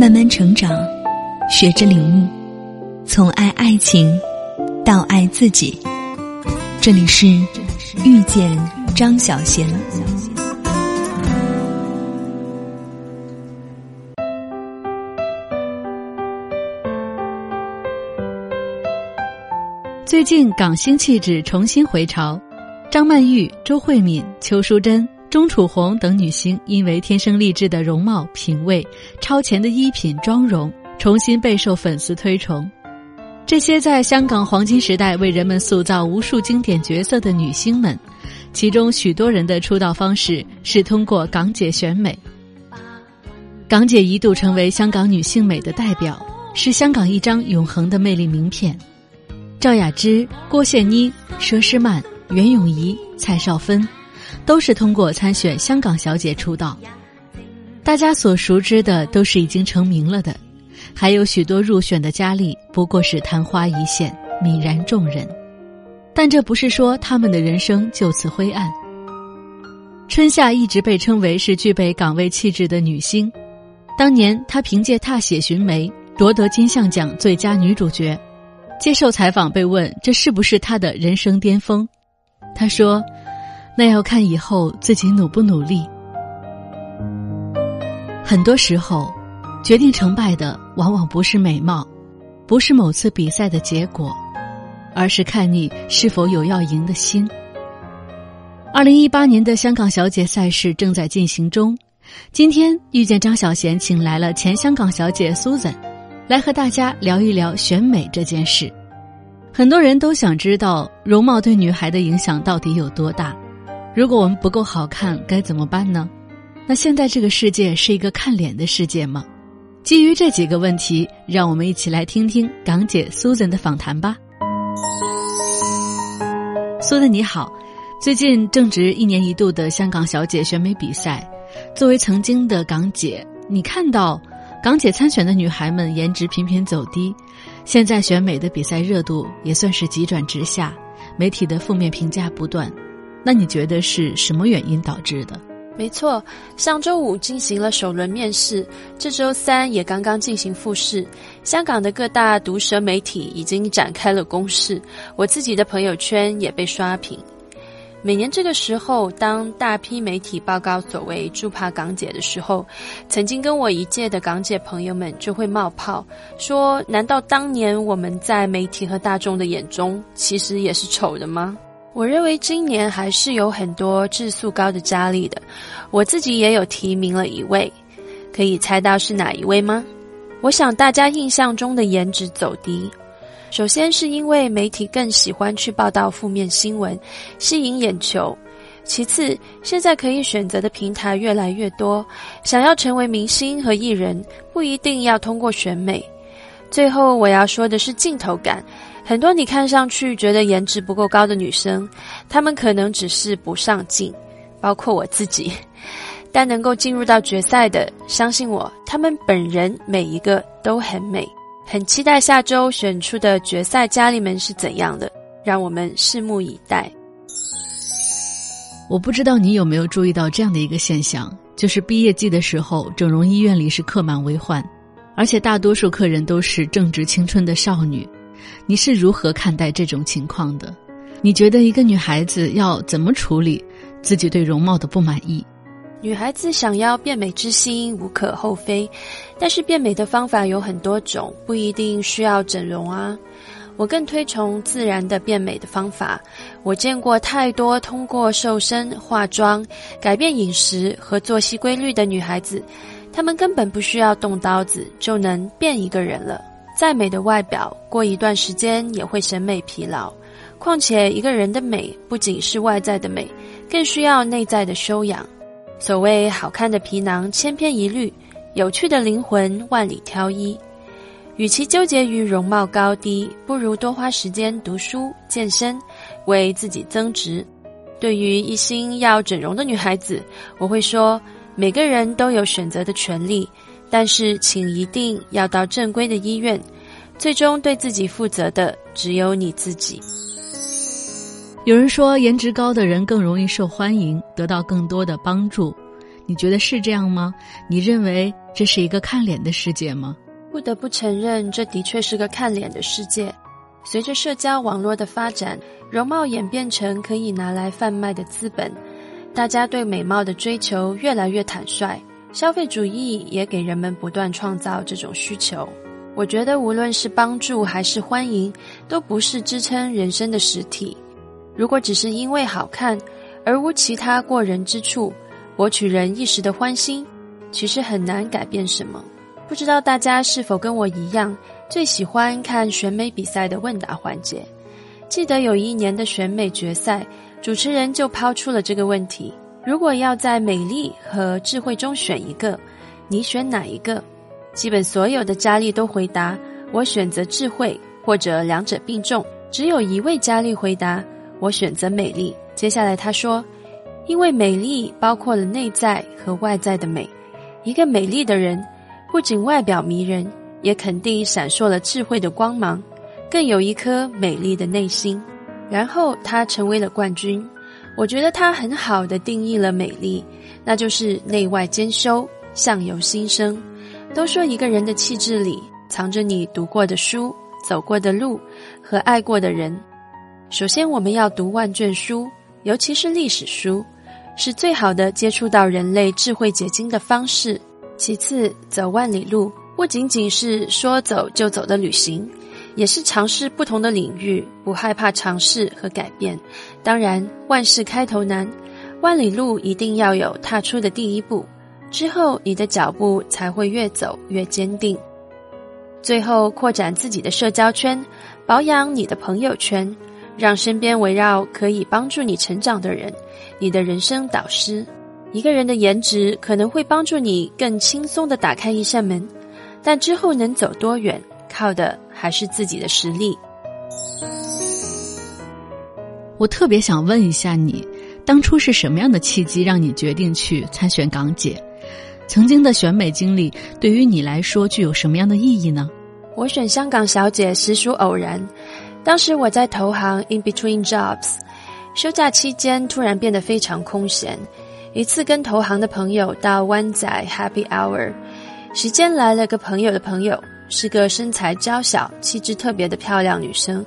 慢慢成长，学着领悟，从爱爱情到爱自己。这里是遇见张小贤。最近港星气质重新回潮，张曼玉、周慧敏、邱淑贞。钟楚红等女星因为天生丽质的容貌、品味、超前的衣品、妆容，重新备受粉丝推崇。这些在香港黄金时代为人们塑造无数经典角色的女星们，其中许多人的出道方式是通过港姐选美。港姐一度成为香港女性美的代表，是香港一张永恒的魅力名片。赵雅芝、郭羡妮、佘诗曼、袁咏仪、蔡少芬。都是通过参选香港小姐出道，大家所熟知的都是已经成名了的，还有许多入选的佳丽不过是昙花一现，泯然众人。但这不是说他们的人生就此灰暗。春夏一直被称为是具备岗位气质的女星，当年她凭借《踏雪寻梅》夺得金像奖最佳女主角。接受采访被问这是不是她的人生巅峰，她说。那要看以后自己努不努力。很多时候，决定成败的往往不是美貌，不是某次比赛的结果，而是看你是否有要赢的心。二零一八年的香港小姐赛事正在进行中，今天遇见张小娴，请来了前香港小姐 Susan，来和大家聊一聊选美这件事。很多人都想知道容貌对女孩的影响到底有多大。如果我们不够好看，该怎么办呢？那现在这个世界是一个看脸的世界吗？基于这几个问题，让我们一起来听听港姐 Susan 的访谈吧。苏 n 你好，最近正值一年一度的香港小姐选美比赛，作为曾经的港姐，你看到港姐参选的女孩们颜值频频走低，现在选美的比赛热度也算是急转直下，媒体的负面评价不断。那你觉得是什么原因导致的？没错，上周五进行了首轮面试，这周三也刚刚进行复试。香港的各大毒舌媒体已经展开了攻势，我自己的朋友圈也被刷屏。每年这个时候，当大批媒体报告所谓“助怕港姐”的时候，曾经跟我一届的港姐朋友们就会冒泡，说：“难道当年我们在媒体和大众的眼中，其实也是丑的吗？”我认为今年还是有很多质素高的佳丽的，我自己也有提名了一位，可以猜到是哪一位吗？我想大家印象中的颜值走低，首先是因为媒体更喜欢去报道负面新闻，吸引眼球；其次，现在可以选择的平台越来越多，想要成为明星和艺人，不一定要通过选美。最后我要说的是镜头感。很多你看上去觉得颜值不够高的女生，她们可能只是不上镜，包括我自己。但能够进入到决赛的，相信我，她们本人每一个都很美。很期待下周选出的决赛佳丽们是怎样的，让我们拭目以待。我不知道你有没有注意到这样的一个现象，就是毕业季的时候，整容医院里是客满为患，而且大多数客人都是正值青春的少女。你是如何看待这种情况的？你觉得一个女孩子要怎么处理自己对容貌的不满意？女孩子想要变美之心无可厚非，但是变美的方法有很多种，不一定需要整容啊。我更推崇自然的变美的方法。我见过太多通过瘦身、化妆、改变饮食和作息规律的女孩子，她们根本不需要动刀子就能变一个人了。再美的外表，过一段时间也会审美疲劳。况且，一个人的美不仅是外在的美，更需要内在的修养。所谓好看的皮囊千篇一律，有趣的灵魂万里挑一。与其纠结于容貌高低，不如多花时间读书、健身，为自己增值。对于一心要整容的女孩子，我会说：每个人都有选择的权利。但是，请一定要到正规的医院。最终对自己负责的只有你自己。有人说，颜值高的人更容易受欢迎，得到更多的帮助。你觉得是这样吗？你认为这是一个看脸的世界吗？不得不承认，这的确是个看脸的世界。随着社交网络的发展，容貌演变成可以拿来贩卖的资本，大家对美貌的追求越来越坦率，消费主义也给人们不断创造这种需求。我觉得，无论是帮助还是欢迎，都不是支撑人生的实体。如果只是因为好看而无其他过人之处，博取人一时的欢心，其实很难改变什么。不知道大家是否跟我一样，最喜欢看选美比赛的问答环节？记得有一年的选美决赛，主持人就抛出了这个问题：如果要在美丽和智慧中选一个，你选哪一个？基本所有的佳丽都回答我选择智慧，或者两者并重。只有一位佳丽回答我选择美丽。接下来他说，因为美丽包括了内在和外在的美。一个美丽的人，不仅外表迷人，也肯定闪烁了智慧的光芒，更有一颗美丽的内心。然后他成为了冠军。我觉得他很好的定义了美丽，那就是内外兼修，相由心生。都说一个人的气质里藏着你读过的书、走过的路和爱过的人。首先，我们要读万卷书，尤其是历史书，是最好的接触到人类智慧结晶的方式。其次，走万里路不仅仅是说走就走的旅行，也是尝试不同的领域，不害怕尝试和改变。当然，万事开头难，万里路一定要有踏出的第一步。之后，你的脚步才会越走越坚定。最后，扩展自己的社交圈，保养你的朋友圈，让身边围绕可以帮助你成长的人，你的人生导师。一个人的颜值可能会帮助你更轻松的打开一扇门，但之后能走多远，靠的还是自己的实力。我特别想问一下你，当初是什么样的契机让你决定去参选港姐？曾经的选美经历对于你来说具有什么样的意义呢？我选香港小姐实属偶然。当时我在投行 in between jobs，休假期间突然变得非常空闲。一次跟投行的朋友到湾仔 Happy Hour，时间来了个朋友的朋友，是个身材娇小、气质特别的漂亮女生。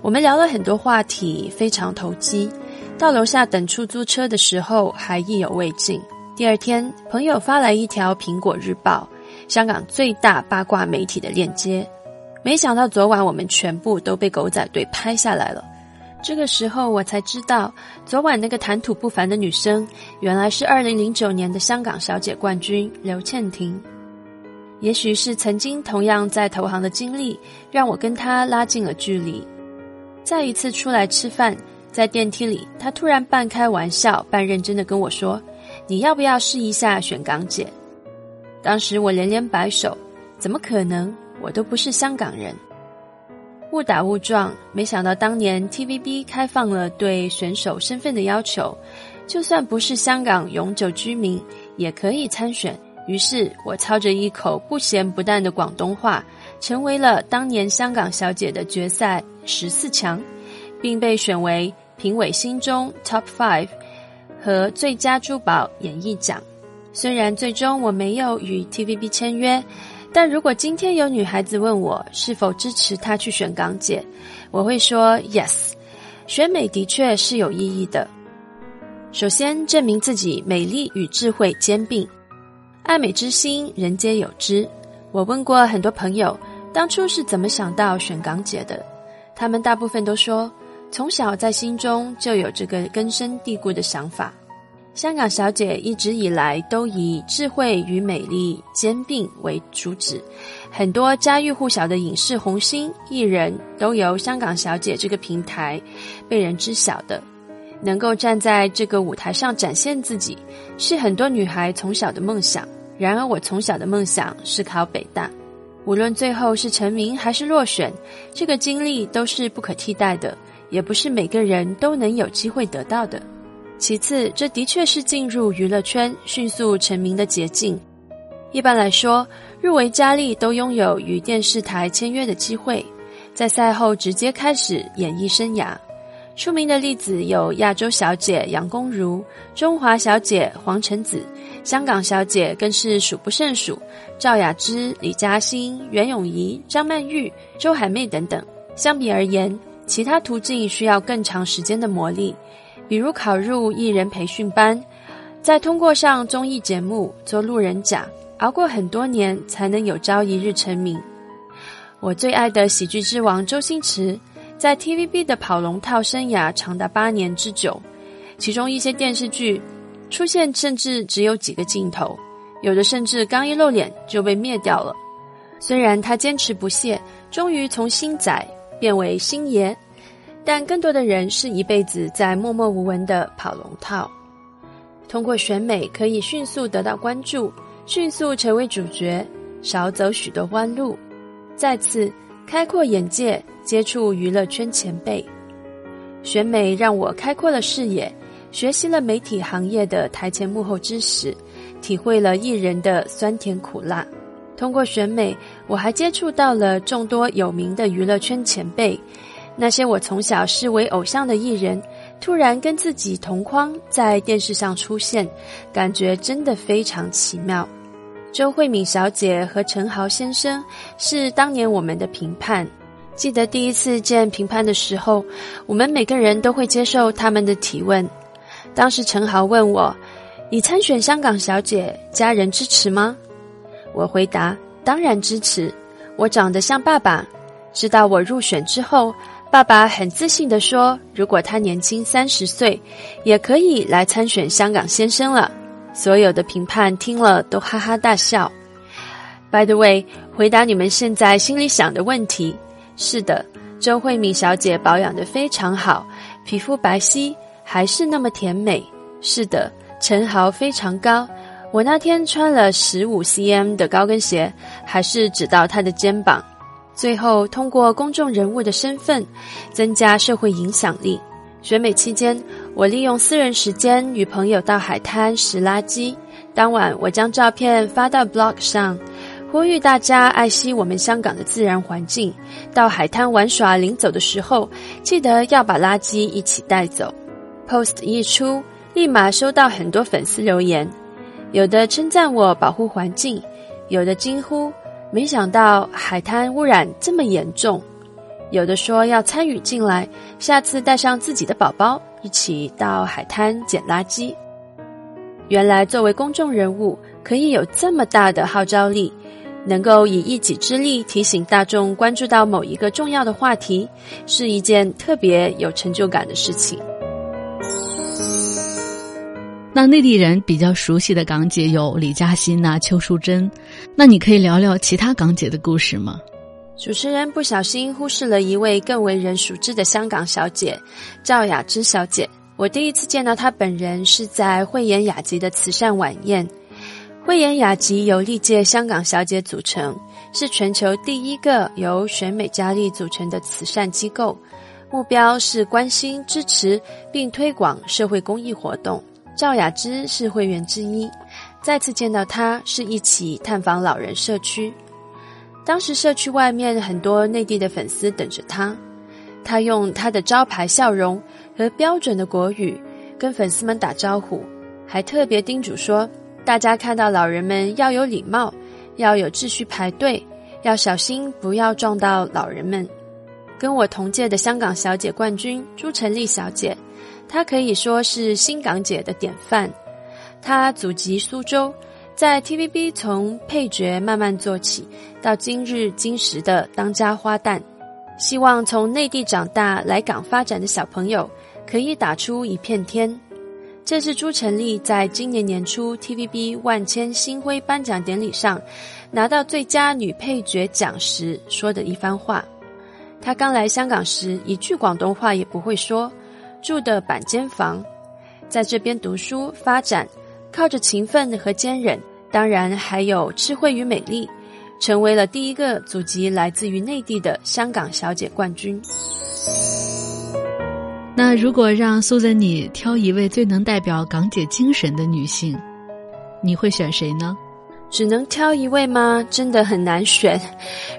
我们聊了很多话题，非常投机。到楼下等出租车的时候，还意犹未尽。第二天，朋友发来一条《苹果日报》香港最大八卦媒体的链接。没想到昨晚我们全部都被狗仔队拍下来了。这个时候我才知道，昨晚那个谈吐不凡的女生，原来是二零零九年的香港小姐冠军刘倩婷。也许是曾经同样在投行的经历，让我跟他拉近了距离。再一次出来吃饭，在电梯里，他突然半开玩笑半认真的跟我说。你要不要试一下选港姐？当时我连连摆手，怎么可能？我都不是香港人。误打误撞，没想到当年 TVB 开放了对选手身份的要求，就算不是香港永久居民也可以参选。于是我操着一口不咸不淡的广东话，成为了当年香港小姐的决赛十四强，并被选为评委心中 Top Five。和最佳珠宝演艺奖，虽然最终我没有与 TVB 签约，但如果今天有女孩子问我是否支持她去选港姐，我会说 yes。选美的确是有意义的，首先证明自己美丽与智慧兼并，爱美之心人皆有之。我问过很多朋友，当初是怎么想到选港姐的，他们大部分都说。从小在心中就有这个根深蒂固的想法。香港小姐一直以来都以智慧与美丽兼并为主旨，很多家喻户晓的影视红星艺人都由香港小姐这个平台被人知晓的。能够站在这个舞台上展现自己，是很多女孩从小的梦想。然而，我从小的梦想是考北大。无论最后是成名还是落选，这个经历都是不可替代的。也不是每个人都能有机会得到的。其次，这的确是进入娱乐圈迅速成名的捷径。一般来说，入围佳丽都拥有与电视台签约的机会，在赛后直接开始演艺生涯。出名的例子有亚洲小姐杨恭如、中华小姐黄橙子，香港小姐更是数不胜数，赵雅芝、李嘉欣、袁咏仪、张曼玉、周海媚等等。相比而言，其他途径需要更长时间的磨砺，比如考入艺人培训班，再通过上综艺节目做路人甲，熬过很多年才能有朝一日成名。我最爱的喜剧之王周星驰。在 TVB 的跑龙套生涯长达八年之久，其中一些电视剧出现甚至只有几个镜头，有的甚至刚一露脸就被灭掉了。虽然他坚持不懈，终于从星仔变为星爷，但更多的人是一辈子在默默无闻的跑龙套。通过选美可以迅速得到关注，迅速成为主角，少走许多弯路，再次开阔眼界。接触娱乐圈前辈，选美让我开阔了视野，学习了媒体行业的台前幕后知识，体会了艺人的酸甜苦辣。通过选美，我还接触到了众多有名的娱乐圈前辈，那些我从小视为偶像的艺人，突然跟自己同框在电视上出现，感觉真的非常奇妙。周慧敏小姐和陈豪先生是当年我们的评判。记得第一次见评判的时候，我们每个人都会接受他们的提问。当时陈豪问我：“你参选香港小姐，家人支持吗？”我回答：“当然支持。我长得像爸爸。知道我入选之后，爸爸很自信地说：如果他年轻三十岁，也可以来参选香港先生了。”所有的评判听了都哈哈大笑。By the way，回答你们现在心里想的问题。是的，周慧敏小姐保养的非常好，皮肤白皙，还是那么甜美。是的，陈豪非常高，我那天穿了十五 cm 的高跟鞋，还是只到他的肩膀。最后，通过公众人物的身份，增加社会影响力。选美期间，我利用私人时间与朋友到海滩拾垃圾，当晚我将照片发到 blog 上。呼吁大家爱惜我们香港的自然环境，到海滩玩耍临走的时候，记得要把垃圾一起带走。Post 一出，立马收到很多粉丝留言，有的称赞我保护环境，有的惊呼没想到海滩污染这么严重，有的说要参与进来，下次带上自己的宝宝一起到海滩捡垃圾。原来作为公众人物，可以有这么大的号召力。能够以一己之力提醒大众关注到某一个重要的话题，是一件特别有成就感的事情。那内地人比较熟悉的港姐有李嘉欣呐、邱淑贞，那你可以聊聊其他港姐的故事吗？主持人不小心忽视了一位更为人熟知的香港小姐赵雅芝小姐。我第一次见到她本人是在慧妍雅集的慈善晚宴。慧妍雅集由历届香港小姐组成，是全球第一个由选美佳丽组成的慈善机构，目标是关心、支持并推广社会公益活动。赵雅芝是会员之一，再次见到她是一起探访老人社区。当时社区外面很多内地的粉丝等着他，他用他的招牌笑容和标准的国语跟粉丝们打招呼，还特别叮嘱说。大家看到老人们要有礼貌，要有秩序排队，要小心不要撞到老人们。跟我同届的香港小姐冠军朱晨丽小姐，她可以说是新港姐的典范。她祖籍苏州，在 TVB 从配角慢慢做起，到今日今时的当家花旦。希望从内地长大来港发展的小朋友，可以打出一片天。这是朱晨丽在今年年初 TVB 万千星辉颁奖典礼上拿到最佳女配角奖时说的一番话。她刚来香港时一句广东话也不会说，住的板间房，在这边读书发展，靠着勤奋和坚韧，当然还有智慧与美丽，成为了第一个祖籍来自于内地的香港小姐冠军。那如果让苏泽你挑一位最能代表港姐精神的女性，你会选谁呢？只能挑一位吗？真的很难选。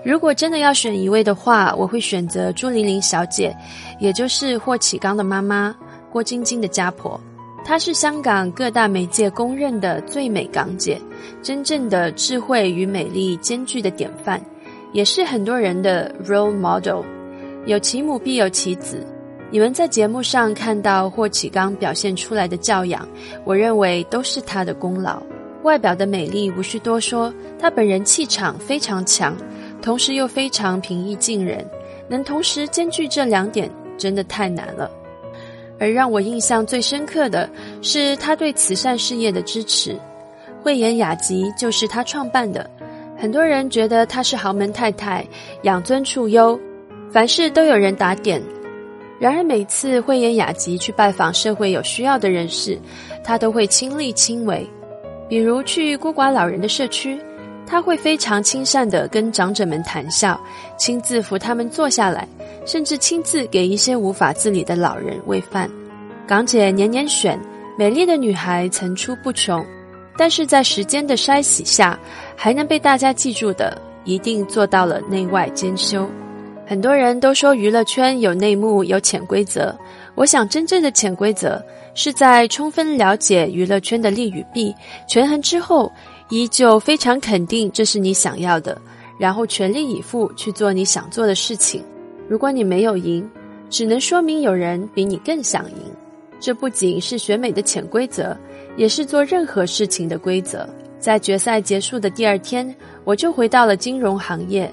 如果真的要选一位的话，我会选择朱玲玲小姐，也就是霍启刚的妈妈郭晶晶的家婆。她是香港各大媒介公认的最美港姐，真正的智慧与美丽兼具的典范，也是很多人的 role model。有其母必有其子，你们在节目上看到霍启刚表现出来的教养，我认为都是他的功劳。外表的美丽无需多说，她本人气场非常强，同时又非常平易近人，能同时兼具这两点，真的太难了。而让我印象最深刻的是他对慈善事业的支持，慧妍雅集就是他创办的，很多人觉得她是豪门太太，养尊处优，凡事都有人打点。然而每次慧妍雅集去拜访社会有需要的人士，她都会亲力亲为。比如去孤寡老人的社区，他会非常亲善地跟长者们谈笑，亲自扶他们坐下来，甚至亲自给一些无法自理的老人喂饭。港姐年年选，美丽的女孩层出不穷，但是在时间的筛洗下，还能被大家记住的，一定做到了内外兼修。很多人都说娱乐圈有内幕、有潜规则，我想真正的潜规则。是在充分了解娱乐圈的利与弊、权衡之后，依旧非常肯定这是你想要的，然后全力以赴去做你想做的事情。如果你没有赢，只能说明有人比你更想赢。这不仅是选美的潜规则，也是做任何事情的规则。在决赛结束的第二天，我就回到了金融行业。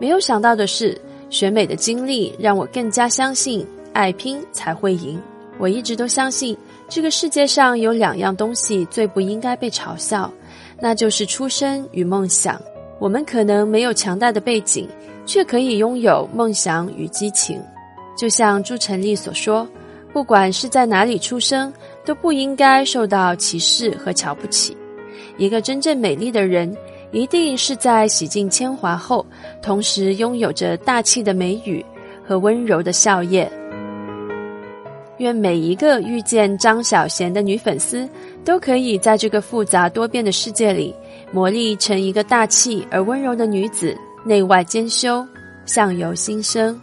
没有想到的是，选美的经历让我更加相信，爱拼才会赢。我一直都相信，这个世界上有两样东西最不应该被嘲笑，那就是出身与梦想。我们可能没有强大的背景，却可以拥有梦想与激情。就像朱成立所说：“不管是在哪里出生，都不应该受到歧视和瞧不起。一个真正美丽的人，一定是在洗尽铅华后，同时拥有着大气的眉宇和温柔的笑靥。”愿每一个遇见张小娴的女粉丝，都可以在这个复杂多变的世界里，磨砺成一个大气而温柔的女子，内外兼修，相由心生。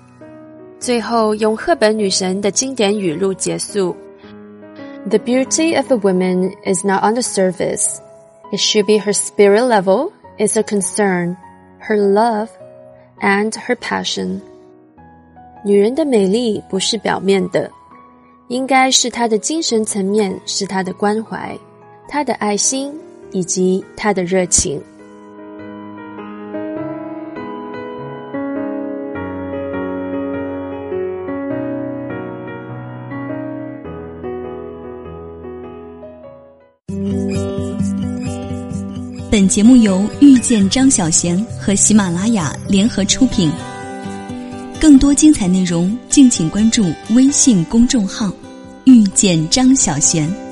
最后用赫本女神的经典语录结束：“The beauty of a woman is not on the surface; it should be her spirit level is a concern, her love, and her passion。”女人的美丽不是表面的。应该是他的精神层面，是他的关怀，他的爱心以及他的热情。本节目由遇见张小娴和喜马拉雅联合出品。更多精彩内容，敬请关注微信公众号。遇见张小娴。